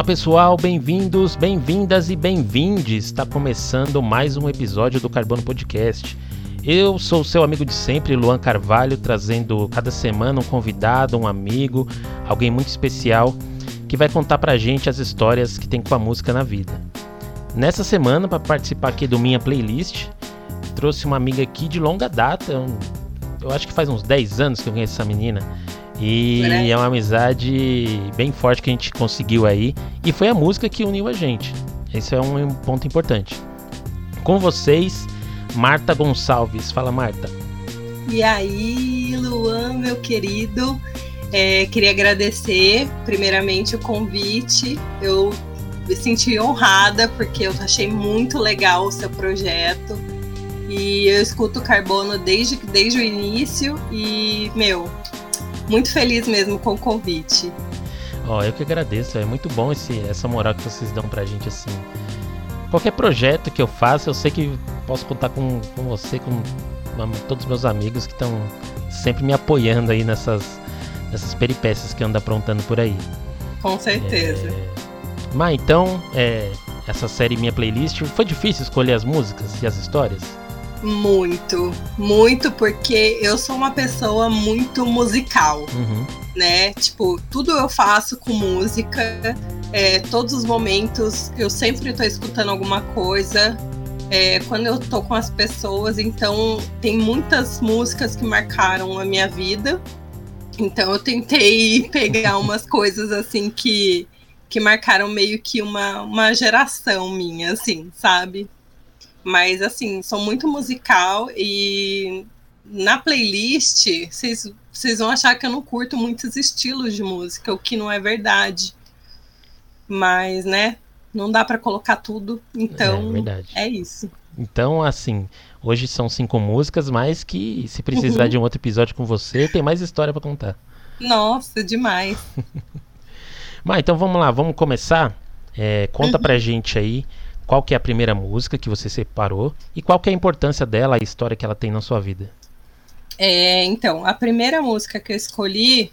Fala pessoal, bem-vindos, bem-vindas e bem-vindes. Está começando mais um episódio do Carbono Podcast. Eu sou seu amigo de sempre, Luan Carvalho, trazendo cada semana um convidado, um amigo, alguém muito especial que vai contar pra gente as histórias que tem com a música na vida. Nessa semana, para participar aqui do Minha Playlist, trouxe uma amiga aqui de longa data, eu acho que faz uns 10 anos que eu conheço essa menina. E é uma amizade bem forte que a gente conseguiu aí. E foi a música que uniu a gente. Esse é um ponto importante. Com vocês, Marta Gonçalves. Fala, Marta. E aí, Luan, meu querido. É, queria agradecer, primeiramente, o convite. Eu me senti honrada porque eu achei muito legal o seu projeto. E eu escuto Carbono desde, desde o início. E, meu, muito feliz mesmo com o convite. Ó, oh, eu que agradeço, é muito bom esse, essa moral que vocês dão pra gente assim. Qualquer projeto que eu faça, eu sei que posso contar com, com você, com todos os meus amigos que estão sempre me apoiando aí nessas, nessas peripécias que anda aprontando por aí. Com certeza. É... Mas então, é, essa série Minha Playlist, foi difícil escolher as músicas e as histórias? Muito, muito, porque eu sou uma pessoa muito musical, uhum. né? Tipo, tudo eu faço com música, é, todos os momentos eu sempre estou escutando alguma coisa. É, quando eu tô com as pessoas, então tem muitas músicas que marcaram a minha vida. Então eu tentei pegar umas coisas assim que, que marcaram meio que uma, uma geração minha, assim, sabe? Mas, assim, sou muito musical e na playlist vocês vão achar que eu não curto muitos estilos de música, o que não é verdade. Mas, né, não dá para colocar tudo, então é, é, isso. Então, assim, hoje são cinco músicas, mas que se precisar uhum. de um outro episódio com você, tem mais história para contar. Nossa, demais. mas então vamos lá, vamos começar. É, conta uhum. pra gente aí qual que é a primeira música que você separou e qual que é a importância dela, a história que ela tem na sua vida. É, então, a primeira música que eu escolhi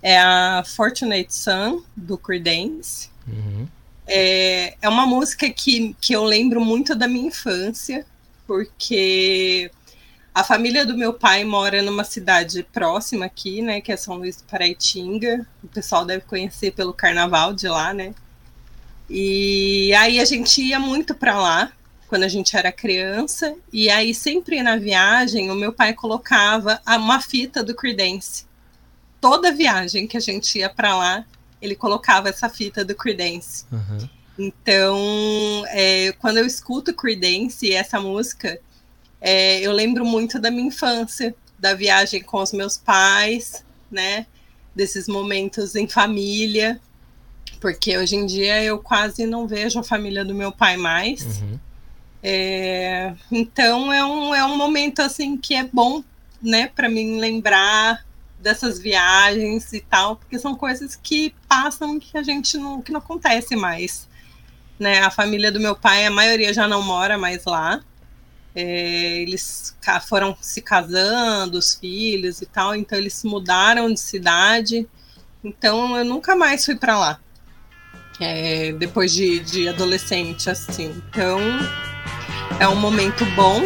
é a Fortunate Son, do Creedence. Uhum. É, é uma música que, que eu lembro muito da minha infância, porque a família do meu pai mora numa cidade próxima aqui, né, que é São Luís do Paraitinga. O pessoal deve conhecer pelo carnaval de lá, né? E aí a gente ia muito para lá quando a gente era criança, e aí sempre na viagem o meu pai colocava uma fita do Creedence. Toda viagem que a gente ia para lá, ele colocava essa fita do Creedence. Uhum. Então, é, quando eu escuto Creedence e essa música, é, eu lembro muito da minha infância, da viagem com os meus pais, né? Desses momentos em família porque hoje em dia eu quase não vejo a família do meu pai mais. Uhum. É, então é um, é um momento assim que é bom, né, para mim lembrar dessas viagens e tal, porque são coisas que passam que a gente não que não acontece mais. Né, a família do meu pai, a maioria já não mora mais lá. É, eles foram se casando, os filhos e tal, então eles mudaram de cidade. Então eu nunca mais fui para lá é, depois de, de adolescente, assim. Então, é um momento bom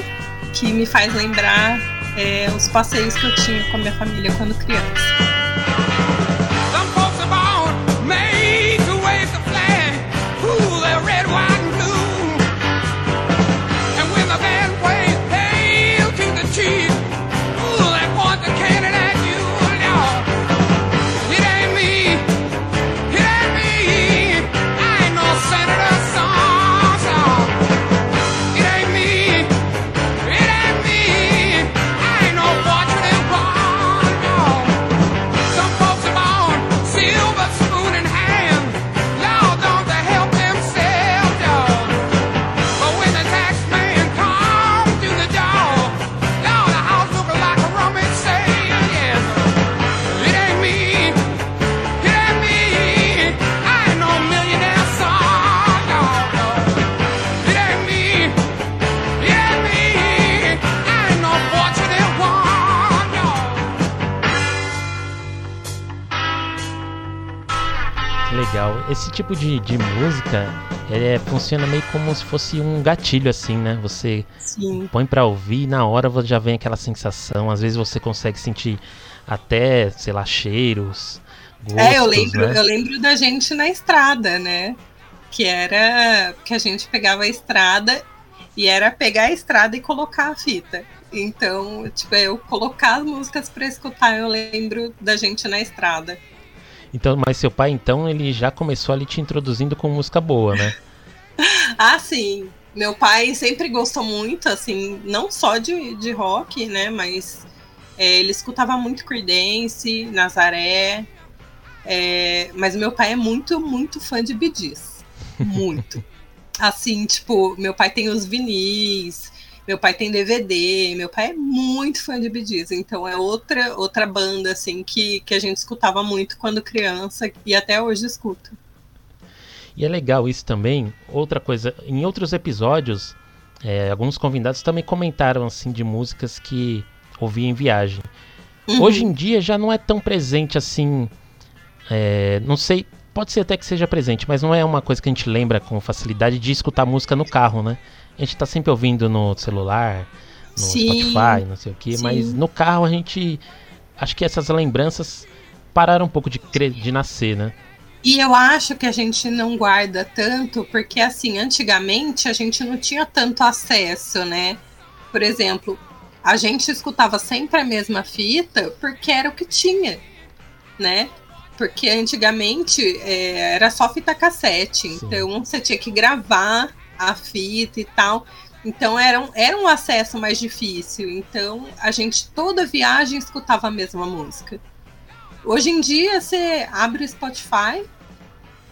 que me faz lembrar é, os passeios que eu tinha com a minha família quando criança. Tipo de, de música é, funciona meio como se fosse um gatilho, assim, né? Você Sim. põe pra ouvir e na hora já vem aquela sensação. Às vezes você consegue sentir até, sei lá, cheiros. Gostos, é, eu lembro, né? eu lembro da gente na estrada, né? Que era que a gente pegava a estrada e era pegar a estrada e colocar a fita. Então, tipo, eu colocar as músicas para escutar, eu lembro da gente na estrada. Então, mas seu pai, então, ele já começou ali te introduzindo com música boa, né? ah, sim. Meu pai sempre gostou muito, assim, não só de, de rock, né? Mas é, ele escutava muito Creedence, Nazaré. É, mas meu pai é muito, muito fã de Bee Muito. assim, tipo, meu pai tem os vinis, meu pai tem DVD, meu pai é muito fã de Bee Gees, então é outra outra banda assim que, que a gente escutava muito quando criança e até hoje escuta. E é legal isso também. Outra coisa, em outros episódios, é, alguns convidados também comentaram assim de músicas que ouvi em viagem. Uhum. Hoje em dia já não é tão presente assim. É, não sei, pode ser até que seja presente, mas não é uma coisa que a gente lembra com facilidade de escutar música no carro, né? A gente tá sempre ouvindo no celular, no sim, Spotify, não sei o que, mas no carro a gente. Acho que essas lembranças pararam um pouco de, de nascer, né? E eu acho que a gente não guarda tanto, porque assim, antigamente a gente não tinha tanto acesso, né? Por exemplo, a gente escutava sempre a mesma fita porque era o que tinha, né? Porque antigamente é, era só fita cassete, Sim. então você tinha que gravar a fita e tal. Então era um, era um acesso mais difícil. Então a gente toda viagem escutava a mesma música. Hoje em dia você abre o Spotify,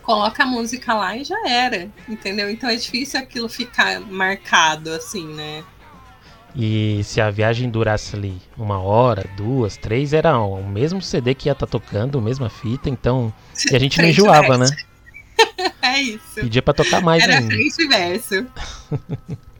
coloca a música lá e já era, entendeu? Então é difícil aquilo ficar marcado assim, né? E se a viagem durasse ali uma hora, duas, três, era o mesmo CD que ia estar tá tocando, a mesma fita, então. E a gente não enjoava, né? é isso. Pedia pra tocar mais Era ainda. Era frente e verso.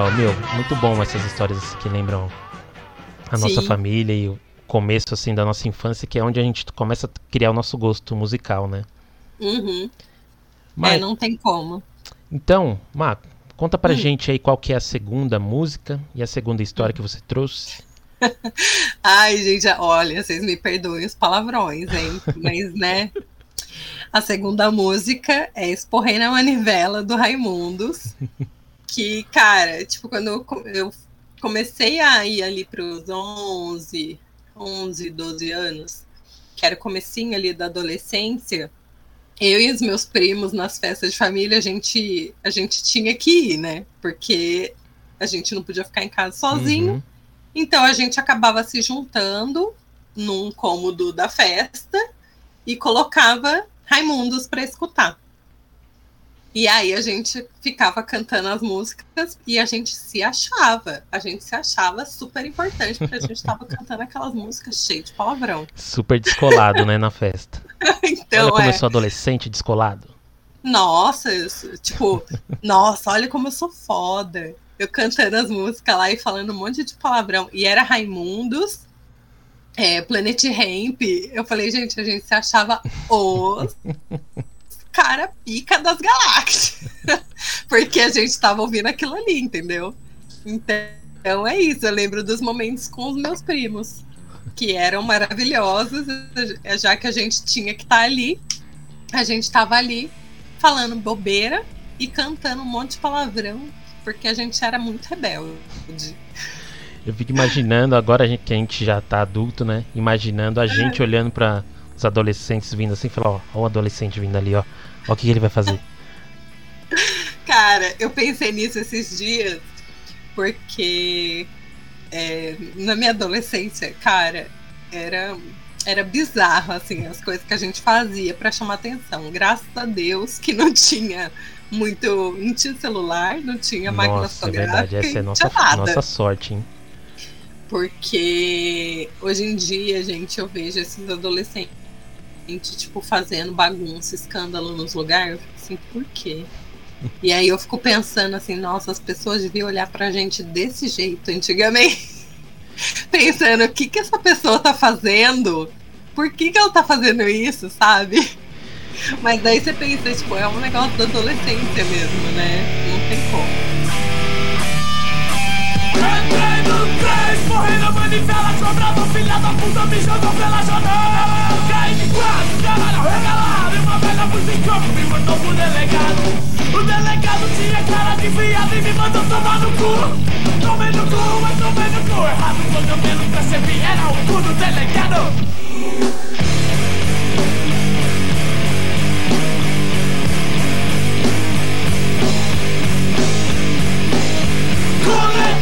legal, meu, muito bom essas histórias que lembram a Sim. nossa família e o começo assim da nossa infância, que é onde a gente começa a criar o nosso gosto musical, né? Uhum. Mas, é, não tem como. Então, Marco, conta pra hum. gente aí qual que é a segunda música e a segunda história que você trouxe. Ai, gente, olha, vocês me perdoem os palavrões, hein? Mas, né? A segunda música é Esporrei na Manivela, do Raimundos que, cara, tipo, quando eu, comecei a ir ali para os 11, 11, 12 anos, que era o comecinho ali da adolescência, eu e os meus primos nas festas de família, a gente, a gente tinha que ir, né? Porque a gente não podia ficar em casa sozinho. Uhum. Então a gente acabava se juntando num cômodo da festa e colocava Raimundos para escutar. E aí a gente ficava cantando as músicas e a gente se achava. A gente se achava super importante, porque a gente estava cantando aquelas músicas cheias de palavrão. Super descolado, né, na festa. então, olha como é. eu sou adolescente descolado. Nossa, eu, tipo, nossa, olha como eu sou foda. Eu cantando as músicas lá e falando um monte de palavrão. E era Raimundos, é, Planet Ramp. Eu falei, gente, a gente se achava os cara pica das galáxias. Porque a gente tava ouvindo aquilo ali, entendeu? Então é isso. Eu lembro dos momentos com os meus primos, que eram maravilhosos, já que a gente tinha que estar tá ali. A gente tava ali falando bobeira e cantando um monte de palavrão, porque a gente era muito rebelde. Eu fico imaginando, agora que a gente já tá adulto, né? Imaginando a gente olhando para os adolescentes vindo assim, falar, ó, ó o adolescente vindo ali, ó. Ó o que, que ele vai fazer. Cara, eu pensei nisso esses dias, porque é, na minha adolescência, cara, era era bizarro assim as coisas que a gente fazia para chamar atenção. Graças a Deus que não tinha muito, não tinha celular, não tinha nossa, máquina fotográfica, é verdade, essa é nossa, nossa sorte, hein? Porque hoje em dia, gente, eu vejo esses adolescentes tipo fazendo bagunça, escândalo nos lugares, eu fico assim, por quê? E aí eu fico pensando assim, nossa, as pessoas deviam olhar pra gente desse jeito antigamente. pensando o que que essa pessoa tá fazendo? Por que que ela tá fazendo isso, sabe? Mas daí você pensa, tipo, é um negócio da adolescência mesmo, né? Não tem como. Morri na manivela, sobrado, filha da puta, jogou pela janela. De quatro, caralho, regalado, e uma velha musicão me mandou pro delegado. O delegado tinha cara de viado e me mandou tomar no cu. Tomei no cu, mas tomei no cu. Errado quando eu menos percebi, era o cu do delegado.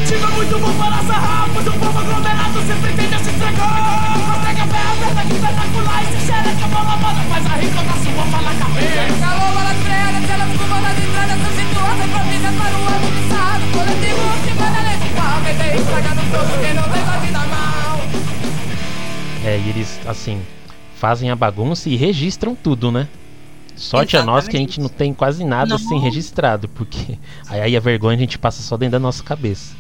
Muito bom para sarrar, pois o povo aglomerado sempre tende a se entregar. Consegue a aqui, espetacular, e se xereca, bola, bola, faz a rica na sua fala cabeça. Calor, bola, para o avançado. Coletivo, que manda leve igual, quem não tem vai vida mal. É, e eles, assim, fazem a bagunça e registram tudo, né? Sorte Exatamente. a nós que a gente não tem quase nada não. assim registrado, porque aí a vergonha a gente passa só dentro da nossa cabeça.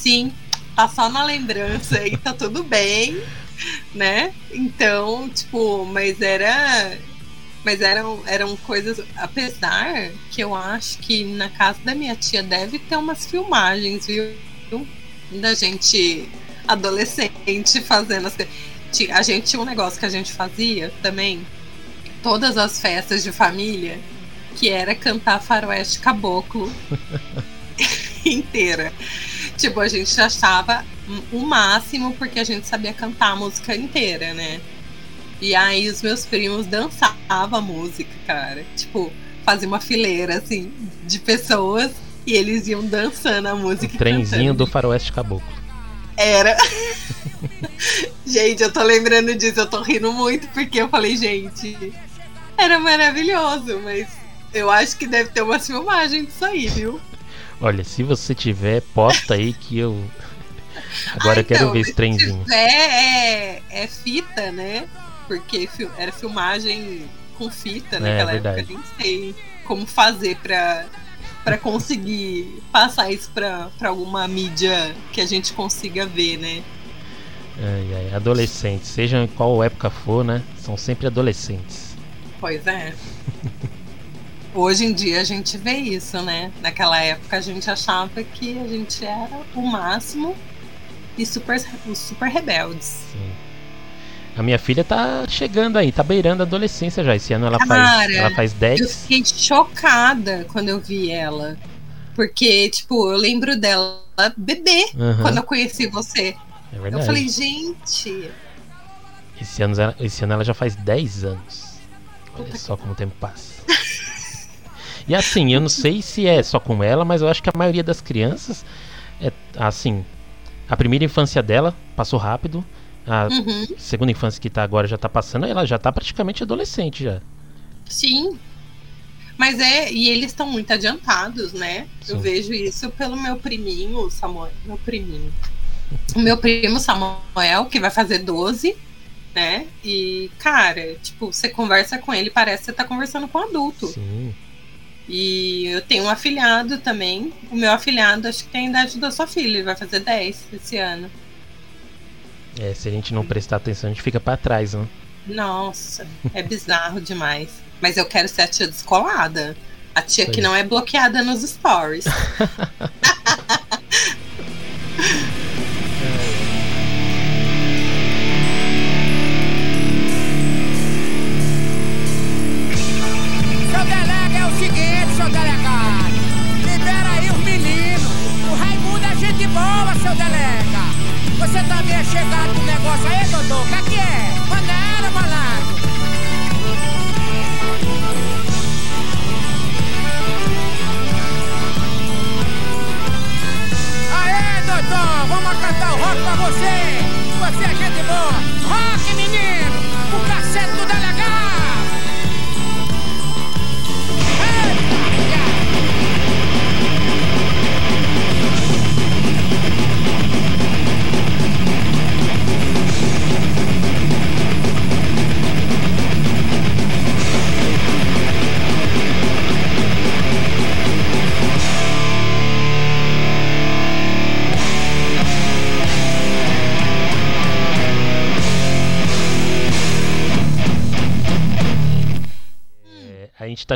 Sim, tá só na lembrança e tá tudo bem, né? Então, tipo, mas era. Mas eram, eram coisas. Apesar que eu acho que na casa da minha tia deve ter umas filmagens, viu? Da gente adolescente fazendo as coisas. A gente tinha um negócio que a gente fazia também, todas as festas de família, que era cantar faroeste caboclo inteira. Tipo, a gente achava o máximo porque a gente sabia cantar a música inteira, né? E aí os meus primos dançavam a música, cara. Tipo, fazia uma fileira, assim, de pessoas e eles iam dançando a música. O trenzinho do faroeste caboclo. Era. gente, eu tô lembrando disso, eu tô rindo muito porque eu falei, gente, era maravilhoso, mas eu acho que deve ter uma filmagem disso aí, viu? Olha, se você tiver, posta aí que eu. Agora ah, eu quero ver esse trenzinho. Se tiver, é, é fita, né? Porque era filmagem com fita é, naquela é, época. Nem sei como fazer pra, pra conseguir passar isso pra, pra alguma mídia que a gente consiga ver, né? Ai, ai, adolescentes, seja em qual época for, né? São sempre adolescentes. Pois é. Hoje em dia a gente vê isso, né? Naquela época a gente achava que a gente era o máximo e super, super rebeldes. Sim. A minha filha tá chegando aí, tá beirando a adolescência já. Esse ano ela Cara, faz, ela faz 10. Eu fiquei chocada quando eu vi ela. Porque, tipo, eu lembro dela bebê uhum. quando eu conheci você. É verdade. Eu falei, gente. Esse ano, esse ano ela já faz 10 anos. Olha só como o tempo passa. E assim, eu não sei se é só com ela, mas eu acho que a maioria das crianças é assim. A primeira infância dela passou rápido. A uhum. segunda infância que tá agora já tá passando, ela já tá praticamente adolescente já. Sim. Mas é, e eles estão muito adiantados, né? Sim. Eu vejo isso pelo meu priminho, Samuel, meu priminho. O meu primo Samuel, que vai fazer 12, né? E, cara, tipo, você conversa com ele, parece que você tá conversando com um adulto. Sim. E eu tenho um afilhado também. O meu afilhado acho que tem a idade da sua filha, ele vai fazer 10 esse ano. É, se a gente não prestar atenção, a gente fica para trás, né? Nossa, é bizarro demais. Mas eu quero ser a tia descolada. A tia que não é bloqueada nos stories.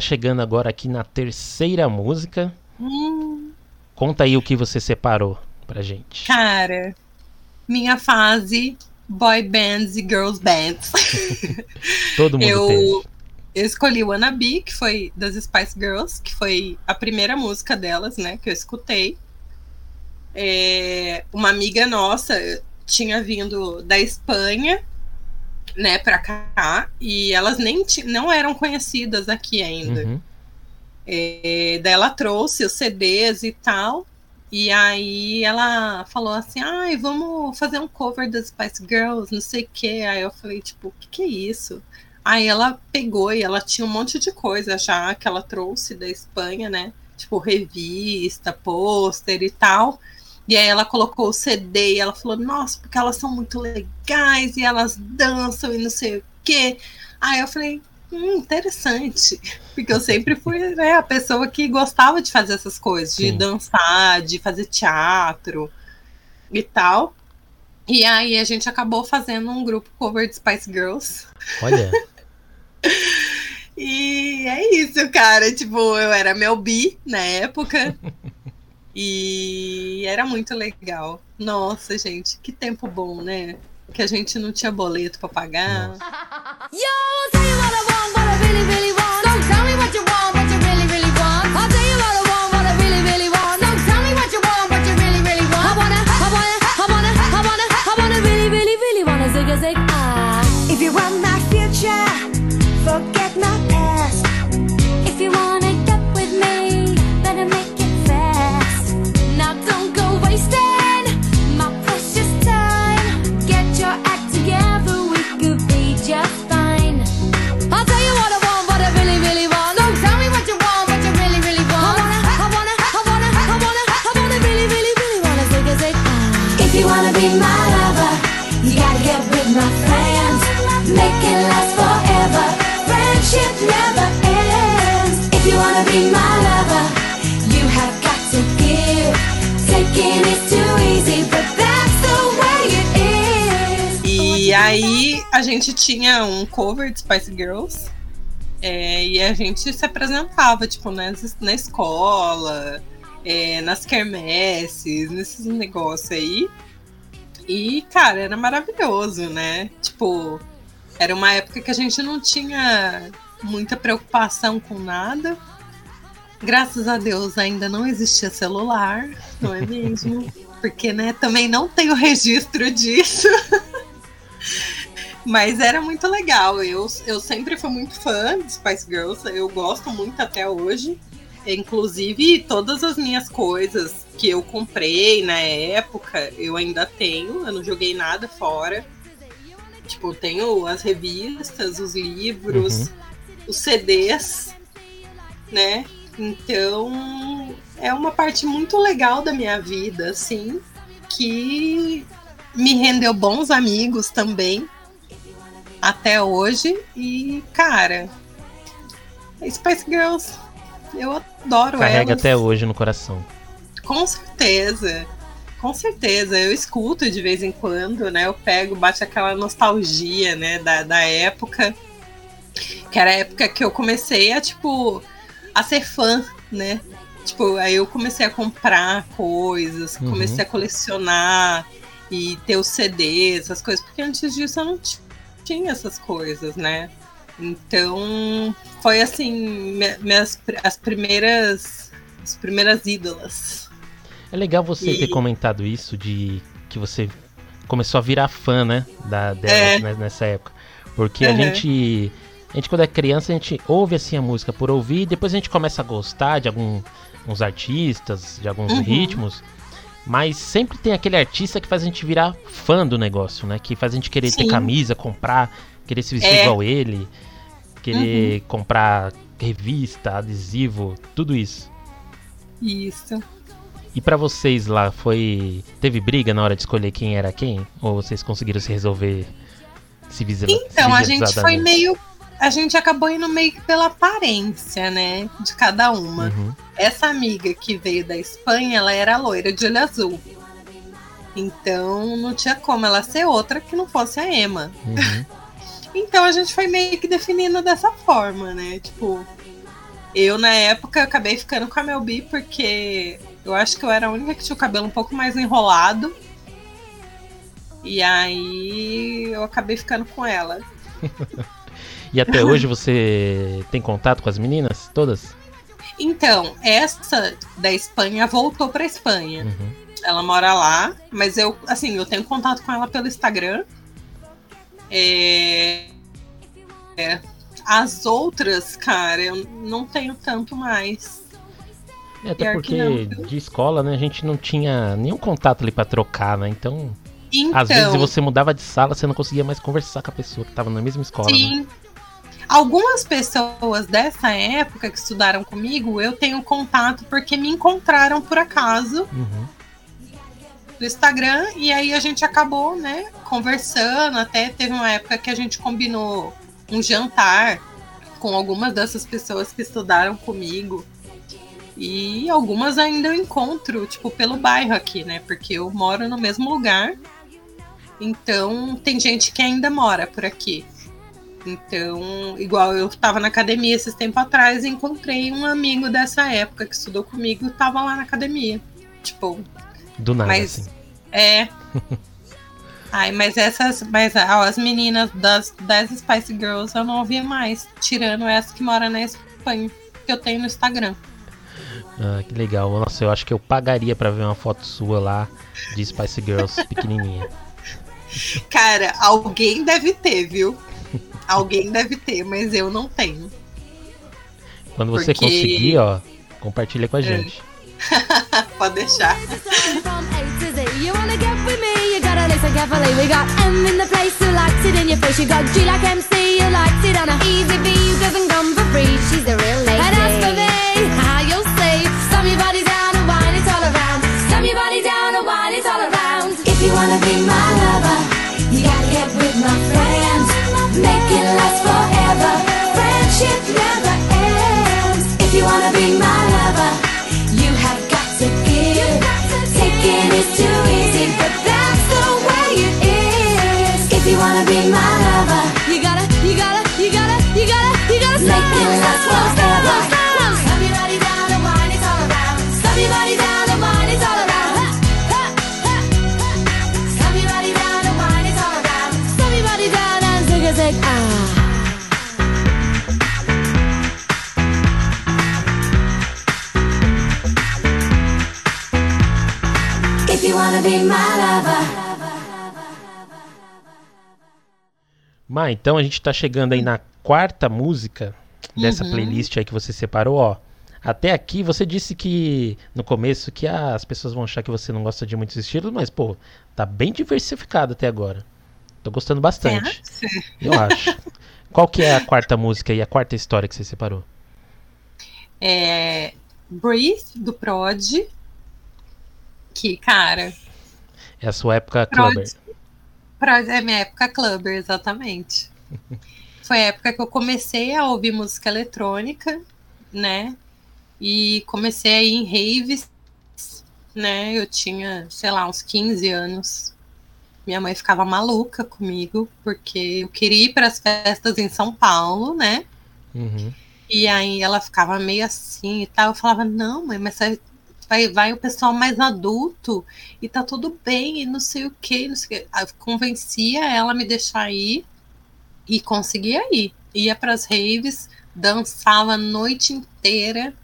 chegando agora aqui na terceira música. Hum, Conta aí o que você separou pra gente. cara, minha fase boy bands e girls bands. Todo mundo eu, teve. eu escolhi Be, que foi das Spice Girls, que foi a primeira música delas, né, que eu escutei. É, uma amiga nossa tinha vindo da Espanha, né, pra cá, e elas nem não eram conhecidas aqui ainda. Uhum. É, daí ela trouxe os CDs e tal. E aí ela falou assim: ai, vamos fazer um cover das Spice Girls, não sei o quê. Aí eu falei, tipo, o que, que é isso? Aí ela pegou e ela tinha um monte de coisa já que ela trouxe da Espanha, né? Tipo, revista, pôster e tal. E aí ela colocou o CD e ela falou, nossa, porque elas são muito legais e elas dançam e não sei o quê. Aí eu falei, hum, interessante. Porque eu sempre fui né, a pessoa que gostava de fazer essas coisas, de Sim. dançar, de fazer teatro e tal. E aí a gente acabou fazendo um grupo cover de Spice Girls. Olha, E é isso, cara. Tipo, eu era Mel B na época. e era muito legal. Nossa, gente, que tempo bom, né? Que a gente não tinha boleto pra pagar. E aí a gente tinha um cover de Spice Girls. é, e a gente se apresentava, tipo, nas, na escola, é, nas quermesses, nesses negócios aí. E, cara, era maravilhoso, né? Tipo, era uma época que a gente não tinha muita preocupação com nada. Graças a Deus ainda não existia celular, não é mesmo? Porque, né, também não tenho registro disso. Mas era muito legal. Eu, eu sempre fui muito fã de Spice Girls. Eu gosto muito até hoje. Inclusive, todas as minhas coisas que eu comprei na época, eu ainda tenho. Eu não joguei nada fora. Tipo, eu tenho as revistas, os livros, os CDs, né? Então, é uma parte muito legal da minha vida, assim, que me rendeu bons amigos também até hoje. E, cara, Spice Girls, eu adoro carrega elas. até hoje no coração. Com certeza. Com certeza. Eu escuto de vez em quando, né? Eu pego, bate aquela nostalgia, né? Da, da época. Que era a época que eu comecei a, tipo, a ser fã, né? Tipo, aí eu comecei a comprar coisas, Uhum. comecei a colecionar e ter os CDs, essas coisas, porque antes disso eu não ti- tinha essas coisas, né? Então, foi assim, minhas, as primeiras as primeiras ídolas. É legal você E- ter comentado isso de que você começou a virar fã, né? Da, dela É. nessa época. Porque a Uhum. gente. A gente, quando é criança, a gente ouve assim a música por ouvir, depois a gente começa a gostar de algum, uns artistas, de alguns Uhum. ritmos. Mas sempre tem aquele artista que faz a gente virar fã do negócio, né? Que faz a gente querer ter Sim. camisa, comprar, querer se vestir É. igual ele, querer Uhum. comprar revista, adesivo, tudo isso. Isso. E pra vocês lá, foi. Teve briga na hora de escolher quem era quem? Ou vocês conseguiram se resolver civiliza Então, a gente foi civilizadamente? meio. A gente acabou indo meio que pela aparência, né? De cada uma. Uhum. Essa amiga que veio da Espanha, ela era loira de olho azul. Então não tinha como ela ser outra que não fosse a Emma. Uhum. Então a gente foi meio que definindo dessa forma, né? Tipo, eu na época acabei ficando com a Mel B porque eu acho que eu era a única que tinha o cabelo um pouco mais enrolado. E aí eu acabei ficando com ela. E até hoje você tem contato com as meninas? Todas? Então, essa da Espanha voltou pra Espanha. Uhum. Ela mora lá, mas eu, assim, eu tenho contato com ela pelo Instagram. É... é. As outras, cara, eu não tenho tanto mais. É, até Pior que porque não, de escola, né, a gente não tinha nenhum contato ali pra trocar, né? Então, Então, às vezes você mudava de sala, você não conseguia mais conversar com a pessoa que tava na mesma escola. Né? Algumas pessoas dessa época que estudaram comigo, eu tenho contato porque me encontraram por acaso Uhum. no Instagram e aí a gente acabou, né, conversando. Até teve uma época que a gente combinou um jantar com algumas dessas pessoas que estudaram comigo. E algumas ainda eu encontro, tipo, pelo bairro aqui, né? Porque eu moro no mesmo lugar. Então, tem gente que ainda mora por aqui. Então, igual eu tava na academia esses tempos atrás e encontrei um amigo dessa época que estudou comigo e tava lá na academia. Tipo, Do nada, Mas- assim. é. Ai, mas essas. Mas ó, as meninas das, das Spice Girls eu não ouvi mais. Tirando essa que mora na Espanha, que eu tenho no Instagram. Ah, que legal. Nossa, eu acho que eu pagaria pra ver uma foto sua lá de Spice Girls pequenininha. Cara, alguém deve ter, viu? Alguém deve ter, mas eu não tenho. Quando você Porque- conseguir, ó, compartilha com a gente. Pode deixar. From A to Z, you wanna get with me? You gotta listen carefully. We got M in the place who likes it in your face. You got G like MC, who likes it on a easy B who doesn't come for free. She's the real lady. And as for me, how you'll see, slam your body down and wine it all around. Slam your body down and wine it all around. If you wanna be my Make it last forever. Friendship never ends. If you wanna be my lover, you wanna be my lover. Mas então a gente tá chegando aí na quarta música dessa Uhum. playlist aí que você separou, ó. Até aqui você disse que no começo que ah, as pessoas vão achar que você não gosta de muitos estilos, mas pô, tá bem diversificado até agora. Tô gostando bastante. Eu acho. Qual que é a quarta música e a quarta história que você separou? É. Breathe, do Prod. Que, cara, É a sua época Prod. clubber. Prod é minha época clubber, exatamente. Foi a época que eu comecei a ouvir música eletrônica, né? E comecei a ir em raves, né? Eu tinha, sei lá, uns 15 anos. Minha mãe ficava maluca comigo, porque eu queria ir para as festas em São Paulo, né? Uhum. E aí ela ficava meio assim e tal. Eu falava, não, mãe, mas vai, vai, o pessoal mais adulto e tá tudo bem, e não sei o que, não sei o eu convencia ela a me deixar ir e conseguia ir. Ia pras raves, dançava a noite inteira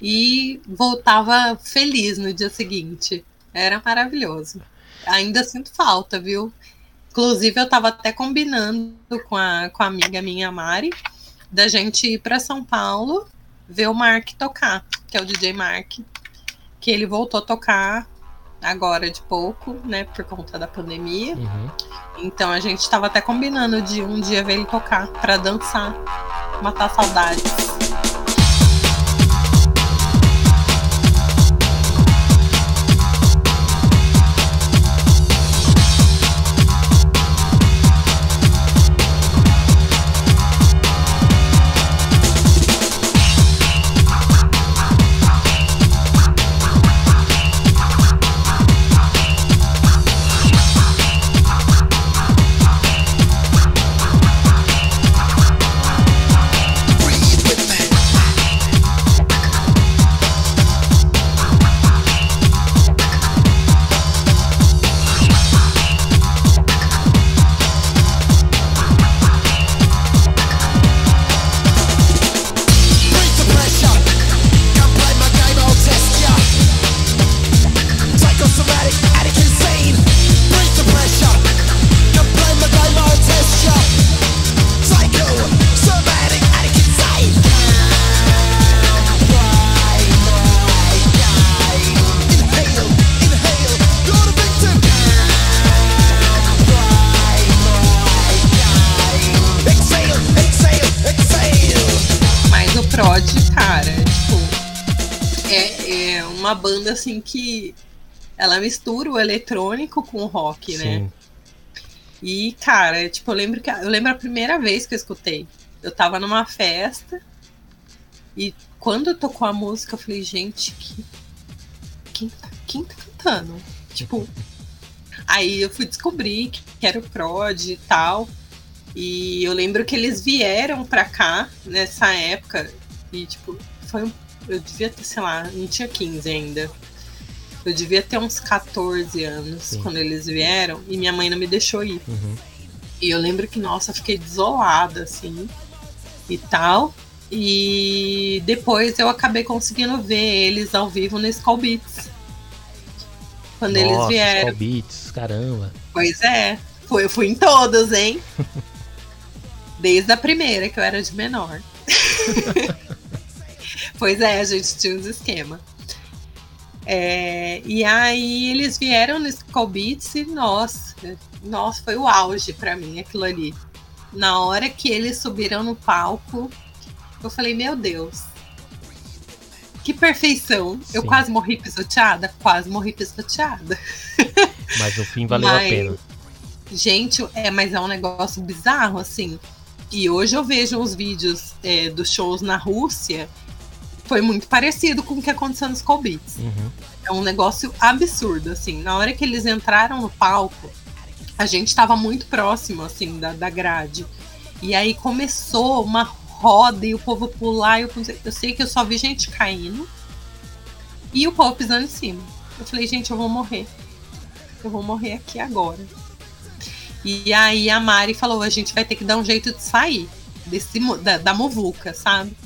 e voltava feliz no dia seguinte. Era maravilhoso. ainda sinto falta, viu? Inclusive, eu tava até combinando com a, com a amiga minha, Mari, da gente ir para São Paulo ver o Mark tocar, que é o DJ Mark, que ele voltou a tocar agora de pouco, né, por conta da pandemia. Uhum. Então a gente tava até combinando de um dia ver ele tocar para dançar, matar saudades. Assim que ela mistura o eletrônico com o rock, né? Sim. E, cara, tipo, eu lembro que eu lembro a primeira vez que eu escutei. Eu tava numa festa e quando tocou a música, eu falei, gente, que... quem, tá, quem tá cantando? Tipo. Aí eu fui descobrir que que era o Prod e tal. E eu lembro que eles vieram pra cá nessa época. E, tipo, foi um. Eu devia ter, sei lá, não tinha 15 ainda. Eu devia ter uns 14 anos Sim. quando eles vieram. E minha mãe não me deixou ir. Uhum. E eu lembro que, nossa, fiquei desolada, assim, e tal. E depois eu acabei conseguindo ver eles ao vivo no Skull Beats. Quando eles Nossa, vieram. Skull Beats, caramba. Pois é. Foi, eu fui em todos, hein? Desde a primeira, que eu era de menor. pois é, a gente tinha uns esquema. É, e aí eles vieram no Skull Beats e nossa, nossa, foi o auge pra mim aquilo ali. Na hora que eles subiram no palco, eu falei, meu Deus. Que perfeição. Eu Sim. quase morri pisoteada? Quase morri pisoteada. Mas no fim valeu a Mas- pena. Gente, é, mas é um negócio bizarro, assim. E hoje eu vejo os vídeos é, dos shows na Rússia. Foi muito parecido com o que aconteceu nos Beats. Uhum. É um negócio absurdo, assim. Na hora que eles entraram no palco, a gente estava muito próximo, assim, da, da grade. E aí começou uma roda e o povo pular. Eu, eu sei que eu só vi gente caindo e o povo pisando em cima. Eu falei, gente, eu vou morrer. Eu vou morrer aqui agora. E aí a Mari falou: a gente vai ter que dar um jeito de sair desse, da, da muvuca, sabe?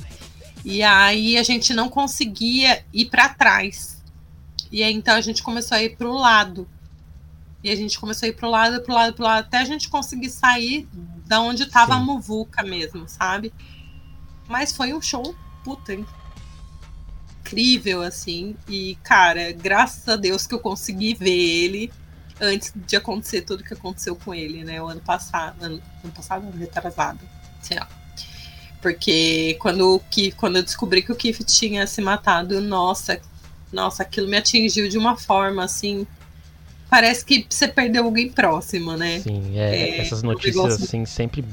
E aí a gente não conseguia ir para trás. E aí então a gente começou a ir pro lado. E a gente começou a ir pro lado, pro lado, pro lado, até a gente conseguir sair da onde tava a muvuca mesmo, sabe? Mas foi um show, puta, incrível, assim. E, cara, graças a Deus que eu consegui ver ele antes de acontecer tudo que aconteceu com ele, né? O ano passado. Ano, ano passado, ano retrasado. Sei lá. Porque quando, o Keith, quando eu descobri que o Keith tinha se matado, nossa, nossa, aquilo me atingiu de uma forma assim. Parece que você perdeu alguém próximo, né? Sim, é, É, essas um notícias negócio- assim sempre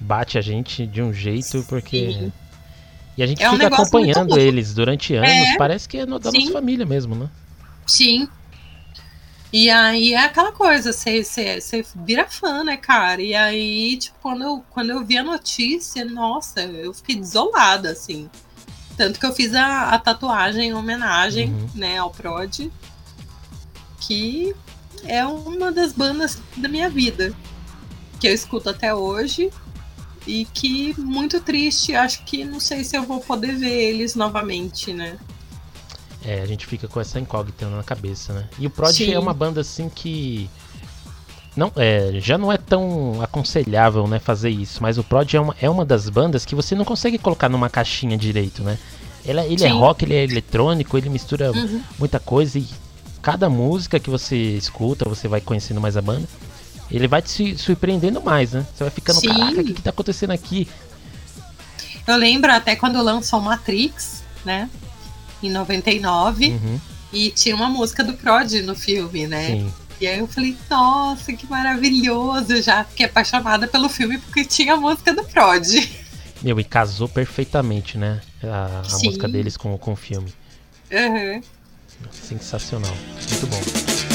bate a gente de um jeito porque Sim. e a gente É um fica muito acompanhando eles durante anos, É. parece que é da Sim. nossa família mesmo, né? Sim. E aí é aquela coisa, você, você, você vira fã, né, cara? E aí, tipo, quando eu, quando eu vi a notícia, nossa, eu fiquei desolada, assim. Tanto que eu fiz a, a tatuagem em homenagem, Uhum. né, ao Prod, que é uma das bandas da minha vida, que eu escuto até hoje. E que muito triste, acho que não sei se eu vou poder ver eles novamente, né? É, a gente fica com essa incógnita na cabeça, né? E o Prod Sim. é uma banda assim que. Não, é, já não é tão aconselhável né, fazer isso, mas o Prod é uma, é uma das bandas que você não consegue colocar numa caixinha direito, né? Ele, é- é rock, ele é eletrônico, ele mistura Uhum. muita coisa e cada música que você escuta, você vai conhecendo mais a banda, ele vai te surpreendendo mais, né? Você vai ficando, Sim. caraca, o que, que tá acontecendo aqui? Eu lembro até quando lançou Matrix, né? Em 99. Uhum, E tinha uma música do Prod no filme, né? sim. E aí eu falei, nossa, que maravilhoso. Eu já fiquei apaixonada pelo filme porque tinha a música do Prod. Meu, e casou perfeitamente, né? A, a música deles com, com o filme. Uhum. Sensacional. Muito bom.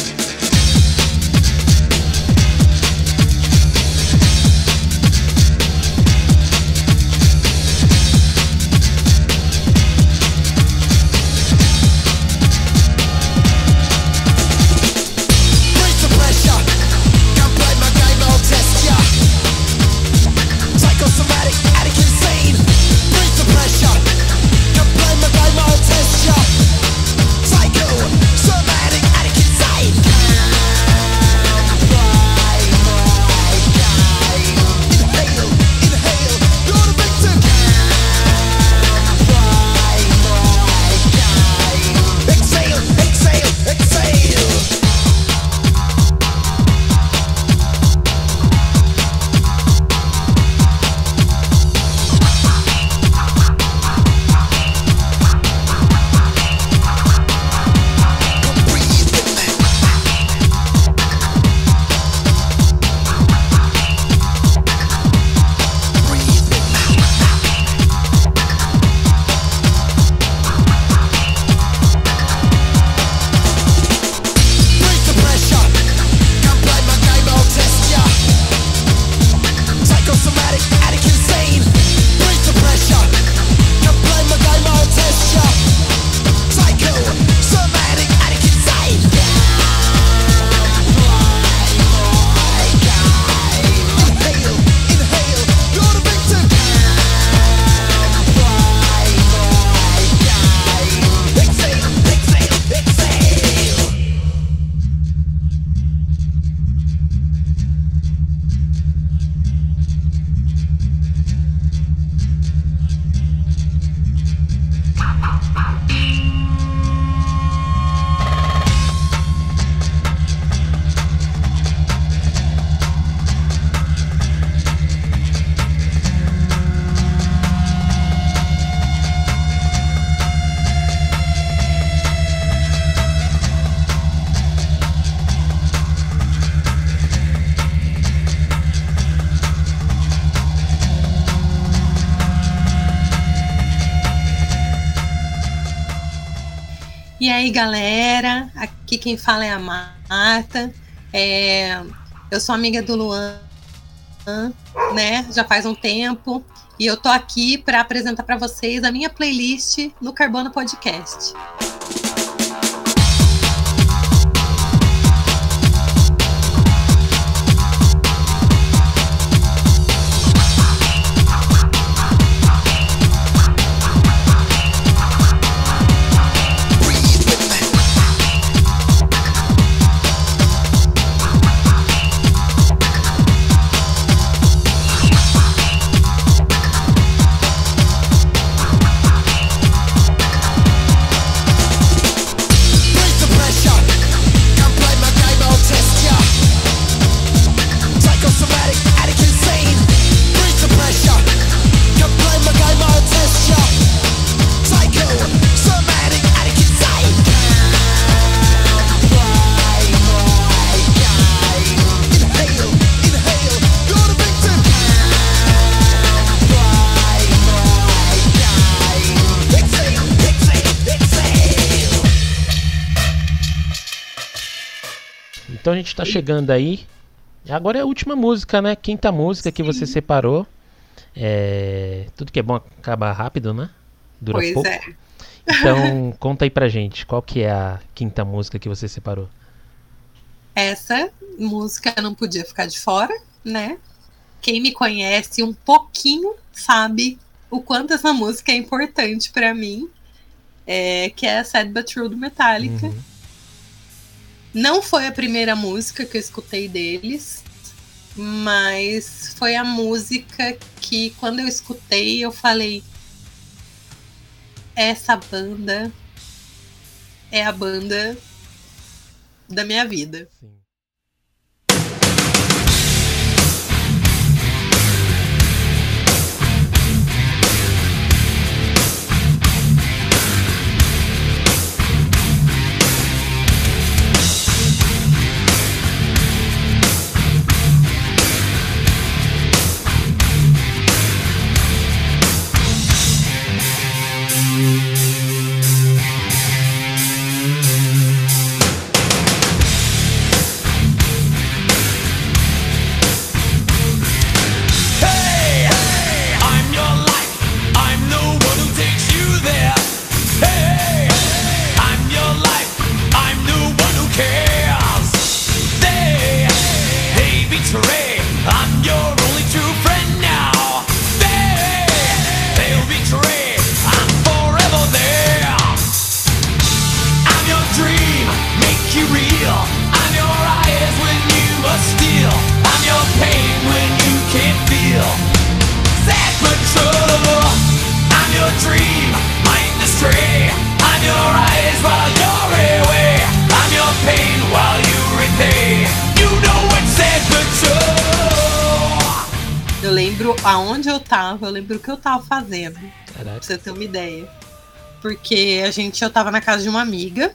E aí, galera, aqui quem fala é a Marta. É, eu sou amiga do Luan, né? Já faz um tempo. E eu tô aqui para apresentar para vocês a minha playlist no Carbono Podcast. Então a gente tá chegando aí. Agora é a última música, né? Quinta música que você separou. É... Tudo que é bom acaba rápido, né? Dura pois pouco. é. Então conta aí pra gente, qual que é a quinta música que você separou? Essa música não podia ficar de fora, né? Quem me conhece um pouquinho sabe o quanto essa música é importante para mim. é, que é Sad But True do Metallica. Uhum. Não foi a primeira música que eu escutei deles, mas foi a música que quando eu escutei eu falei: essa banda é a banda da minha vida. Sim. Aonde eu tava, eu lembro o que eu tava fazendo. Pra você ter uma ideia. Porque a gente, eu tava na casa de uma amiga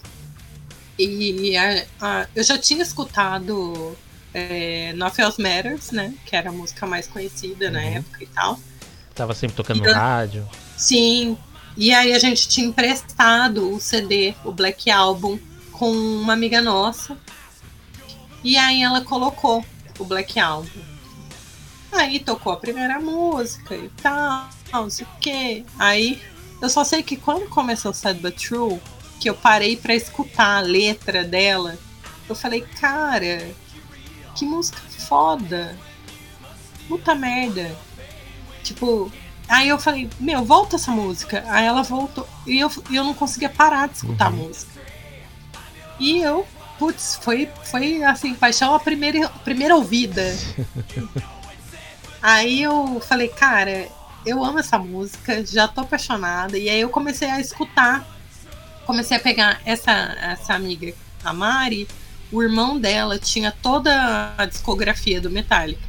e a- a- eu já tinha escutado é, Nothing Else Matters, né? Que era a música mais conhecida na Uhum. época e tal. Tava sempre tocando no rádio. Sim. E aí a gente tinha emprestado o CD, o Black Album, com uma amiga nossa. E aí ela colocou o Black Album. Aí tocou a primeira música e tal, não sei o quê. Aí eu só sei que quando começou Sad But True, que eu parei pra escutar a letra dela, eu falei, cara, que música foda. Puta merda. Tipo, aí eu falei, meu, volta essa música. Aí ela voltou. E eu, eu não conseguia parar de escutar Uhum. a música. E eu, putz, foi, foi assim, paixão a primeira, primeira ouvida. aí eu falei, cara, eu amo essa música, já tô apaixonada. E aí eu comecei a escutar. Comecei a pegar essa, essa amiga, a Mari, o irmão dela tinha toda a discografia do Metallica.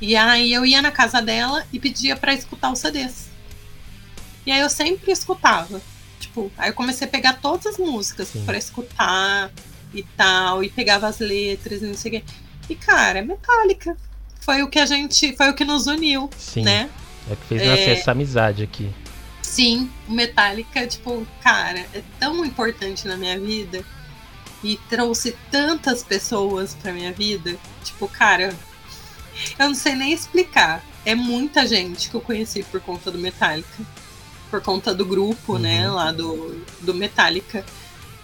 E aí eu ia na casa dela e pedia pra escutar os CDs. E aí eu sempre escutava. Tipo, aí eu comecei a pegar todas as músicas pra escutar e tal, e pegava as letras e não sei o quê. E cara, é Metallica. Foi o que a gente, foi o que nos uniu, Sim. né? É o que fez É. nascer essa amizade aqui. Sim, o Metallica, tipo, cara, é tão importante na minha vida e trouxe tantas pessoas pra minha vida. Tipo, cara, eu não sei nem explicar. É muita gente que eu conheci por conta do Metallica. Por conta do grupo, né, Uhum. lá do, do Metallica.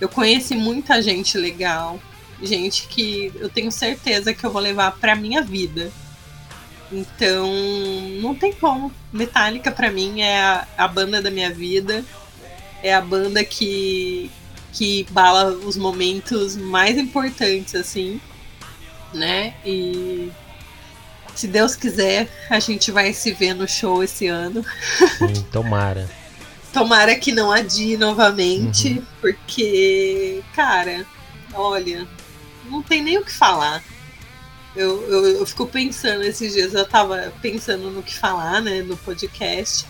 Eu conheci muita gente legal. Gente que eu tenho certeza que eu vou levar pra minha vida. Então, não tem como. Metallica pra mim é a, a banda da minha vida. É a banda que que bala os momentos mais importantes assim, né? E se Deus quiser, a gente vai se ver no show esse ano. Sim, tomara. Tomara que não adie novamente, Uhum. porque, cara, olha, não tem nem o que falar. Eu, eu, eu fico pensando esses dias, eu tava pensando no que falar, né, no podcast,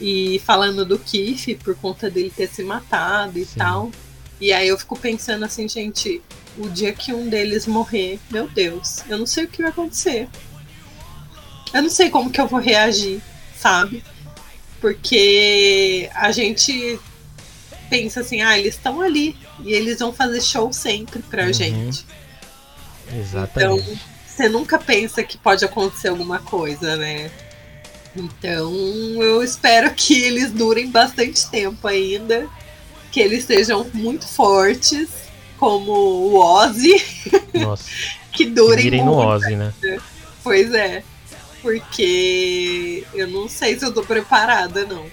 e falando do Kiff por conta dele ter se matado e Sim. tal. E aí eu fico pensando assim, gente, o dia que um deles morrer, meu Deus, eu não sei o que vai acontecer. Eu não sei como que eu vou reagir, sabe? Porque a gente pensa assim, ah, eles estão ali e eles vão fazer show sempre pra Uhum. gente. Exatamente. Então, você nunca pensa que pode acontecer alguma coisa, né? Então, eu espero que eles durem bastante tempo ainda, que eles sejam muito fortes, como o Ozzy, Nossa, que durem virem no muito. Ozzy, né? Pois é. porque eu não sei se eu tô preparada, não.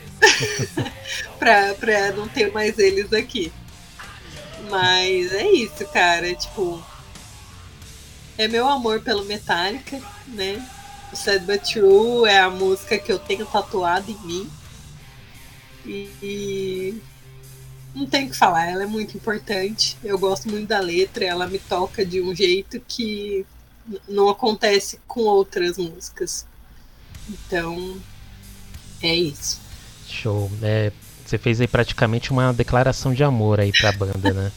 pra, pra não ter mais eles aqui. Mas é isso, cara. Tipo, é meu amor pelo Metallica, né? O Sad But True é a música que eu tenho tatuado em mim. E, e não tem o que falar, ela é muito importante. Eu gosto muito da letra, ela me toca de um jeito que não acontece com outras músicas. Então, é isso. Show. É, você fez aí praticamente uma declaração de amor aí pra banda, né?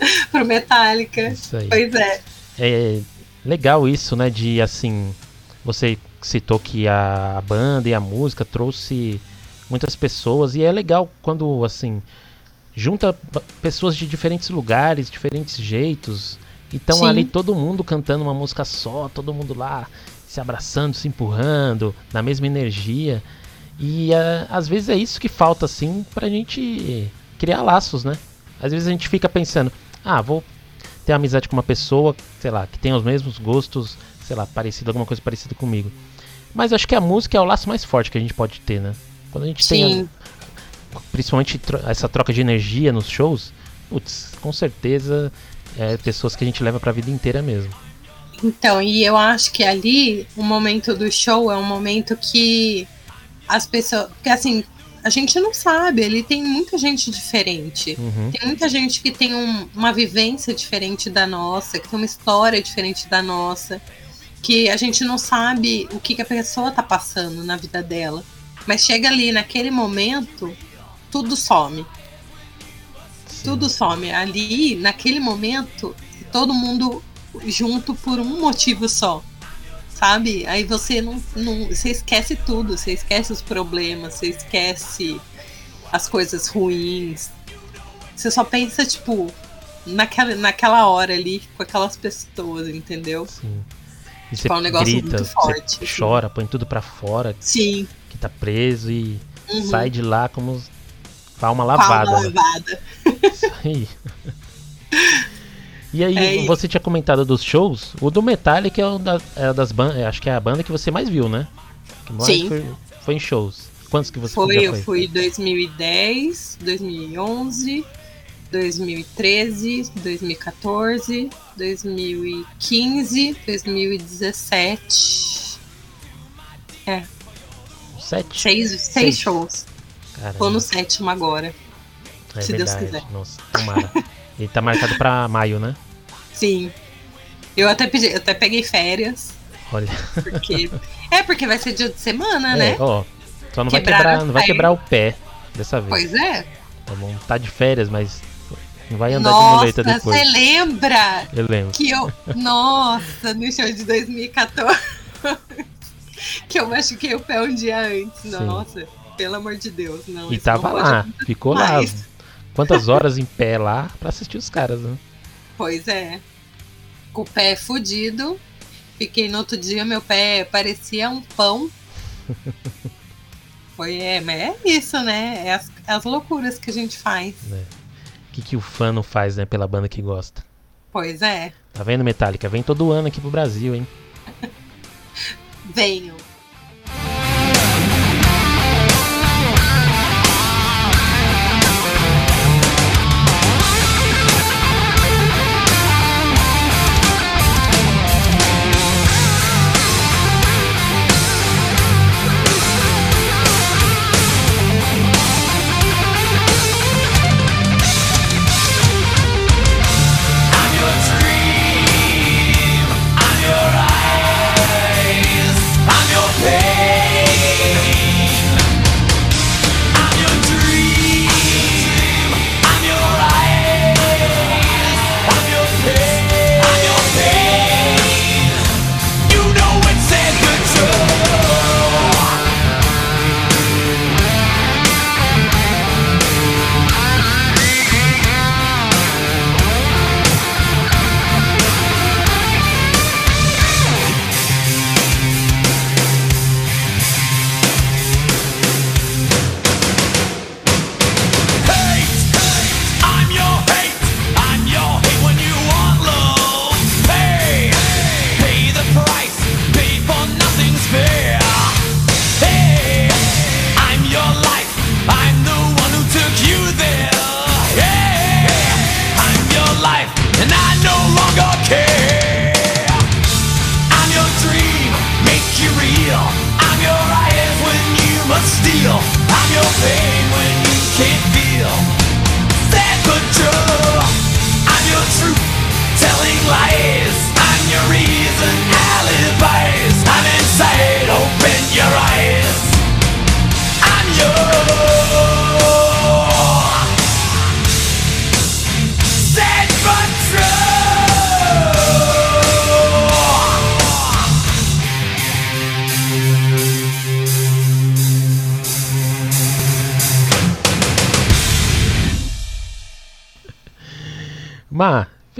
Pro Metallica. Isso aí. Pois é. É legal isso, né? De assim, você citou que a banda e a música trouxe muitas pessoas e é legal quando assim junta pessoas de diferentes lugares, diferentes jeitos e estão Sim. ali todo mundo cantando uma música só, todo mundo lá se abraçando, se empurrando, na mesma energia. E ah, às vezes é isso que falta assim pra gente criar laços, né? Às vezes a gente fica pensando, ah, vou ter amizade com uma pessoa, sei lá, que tem os mesmos gostos, sei lá, parecido, alguma coisa parecida comigo. Mas acho que a música é o laço mais forte que a gente pode ter, né? Quando a gente tem, Sim. a- principalmente essa troca de energia nos shows, putz, com certeza é pessoas que a gente leva pra vida inteira mesmo. Então, e eu acho que ali o momento do show é um momento que as pessoas. Porque assim, a gente não sabe, ele tem muita gente diferente. Uhum. Tem muita gente que tem um- uma vivência diferente da nossa, que tem uma história diferente da nossa, que a gente não sabe o que, que a pessoa tá passando na vida dela. Mas chega ali naquele momento, tudo some. Sim. Tudo some. Ali, naquele momento, todo mundo junto por um motivo só. Sabe? Aí você não, não. Você esquece tudo. Você esquece os problemas, você esquece as coisas ruins. Você só pensa, tipo, naquela, naquela hora ali com aquelas pessoas, entendeu? Sim. E você Tipo, é um negócio grita, muito forte, assim. chora, põe tudo pra fora, Sim. que tá preso e Uhum. sai de lá como com a alma Palma lavada. né? lavada. Isso aí. E aí, É você tinha comentado dos shows, o do Metallica é, o da, é das bandas, acho que é a banda que você mais viu, né? Que mais Sim. Foi, foi em shows. Quantos que você Foi, já eu foi? fui 2010, 2011, 2013, 2014, 2015, 2017. Sete? Seis, seis, Seis. shows. Caramba, Tô no sétimo agora. é se Deus verdade. quiser. Nossa, tomara. Ele tá marcado pra maio, né? Sim. Eu até, pedi, eu até peguei férias, Olha. porque. é, porque vai ser dia de semana, É, né? ó, só não vai quebrar, não vai quebrar o pé dessa vez. Pois é. Tá bom, tá de férias, mas não vai andar de Nossa, muleta depois. você lembra Eu lembro. que eu. Nossa, no show de 2014. que eu machuquei o pé um dia antes. Sim. Nossa, pelo amor de Deus, não. E tava lá, ficou lá. Quantas horas em pé lá pra assistir os caras, né? Pois é. Com o pé fudido. Fiquei no outro dia, meu pé parecia um pão. Foi, é, mas é isso, né? É as, as loucuras que a gente faz. O que, que o fã não faz, né, pela banda que gosta? Pois é. Tá vendo, Metallica? Vem todo ano aqui pro Brasil, hein? Venham.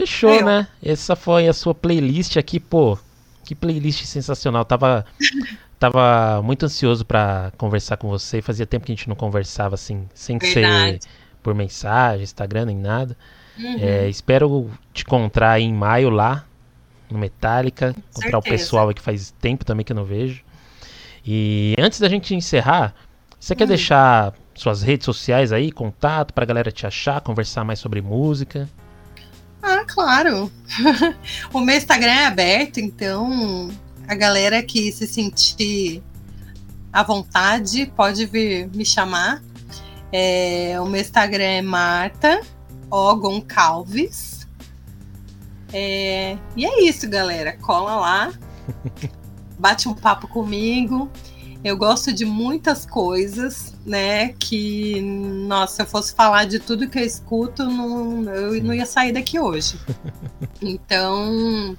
Fechou, Eu. né? Essa foi a sua playlist aqui, pô. Que playlist sensacional. Tava, tava muito ansioso pra conversar com você. Fazia tempo que a gente não conversava assim, sem ser Verdade. por mensagem, Instagram, nem nada. Uhum. É, espero te encontrar em maio lá, no Metallica. Encontrar o pessoal que faz tempo também que eu não vejo. E antes da gente encerrar, você quer deixar suas redes sociais aí, contato pra galera te achar, conversar mais sobre música? Ah, claro. o meu Instagram é aberto, então a galera que se sentir à vontade pode vir me chamar. É, o meu Instagram é Marta O Goncalves. É, e é isso, galera. Cola lá, bate um papo comigo. Eu gosto de muitas coisas, né? Que, nossa, se eu fosse falar de tudo que eu escuto, não, eu não ia sair daqui hoje. Então,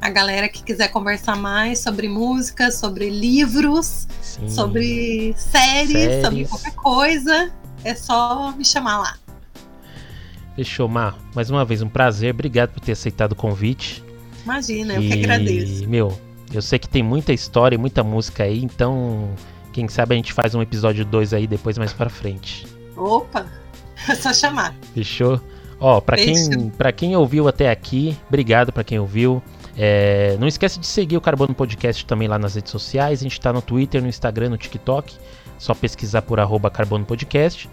a galera que quiser conversar mais sobre música, sobre livros, Sim. sobre séries, Séries. sobre qualquer coisa, é só me chamar lá. Fechou, Mar. Mais uma vez, um prazer. Obrigado por ter aceitado o convite. Imagina, eu e, que agradeço. meu, eu sei que tem muita história e muita música aí, então, quem sabe a gente faz um episódio 2 aí depois mais pra frente. Opa, é só chamar. Fechou? Ó, pra quem, pra quem ouviu até aqui, obrigado pra quem ouviu. É, não esquece de seguir o Carbono Podcast também lá nas redes sociais. A gente tá no Twitter, no Instagram, no TikTok. Só pesquisar por arroba Carbono Podcast.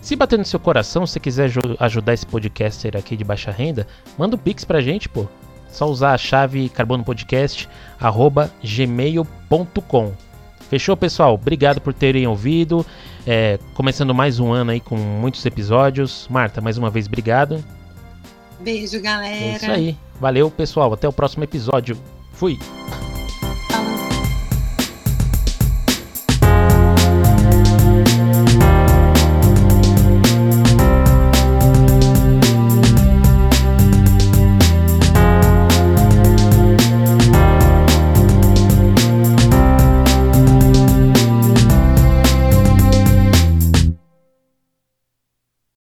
Se bater no seu coração, se você quiser aju- ajudar esse podcaster aqui de baixa renda, manda um pix pra gente, pô. Só usar a chave carbonopodcast@gmail.com. Fechou, pessoal? Obrigado por terem ouvido. É, começando mais um ano aí com muitos episódios. Marta, mais uma vez, obrigado. Beijo, galera. É isso aí. Valeu, pessoal. Até o próximo episódio. Fui.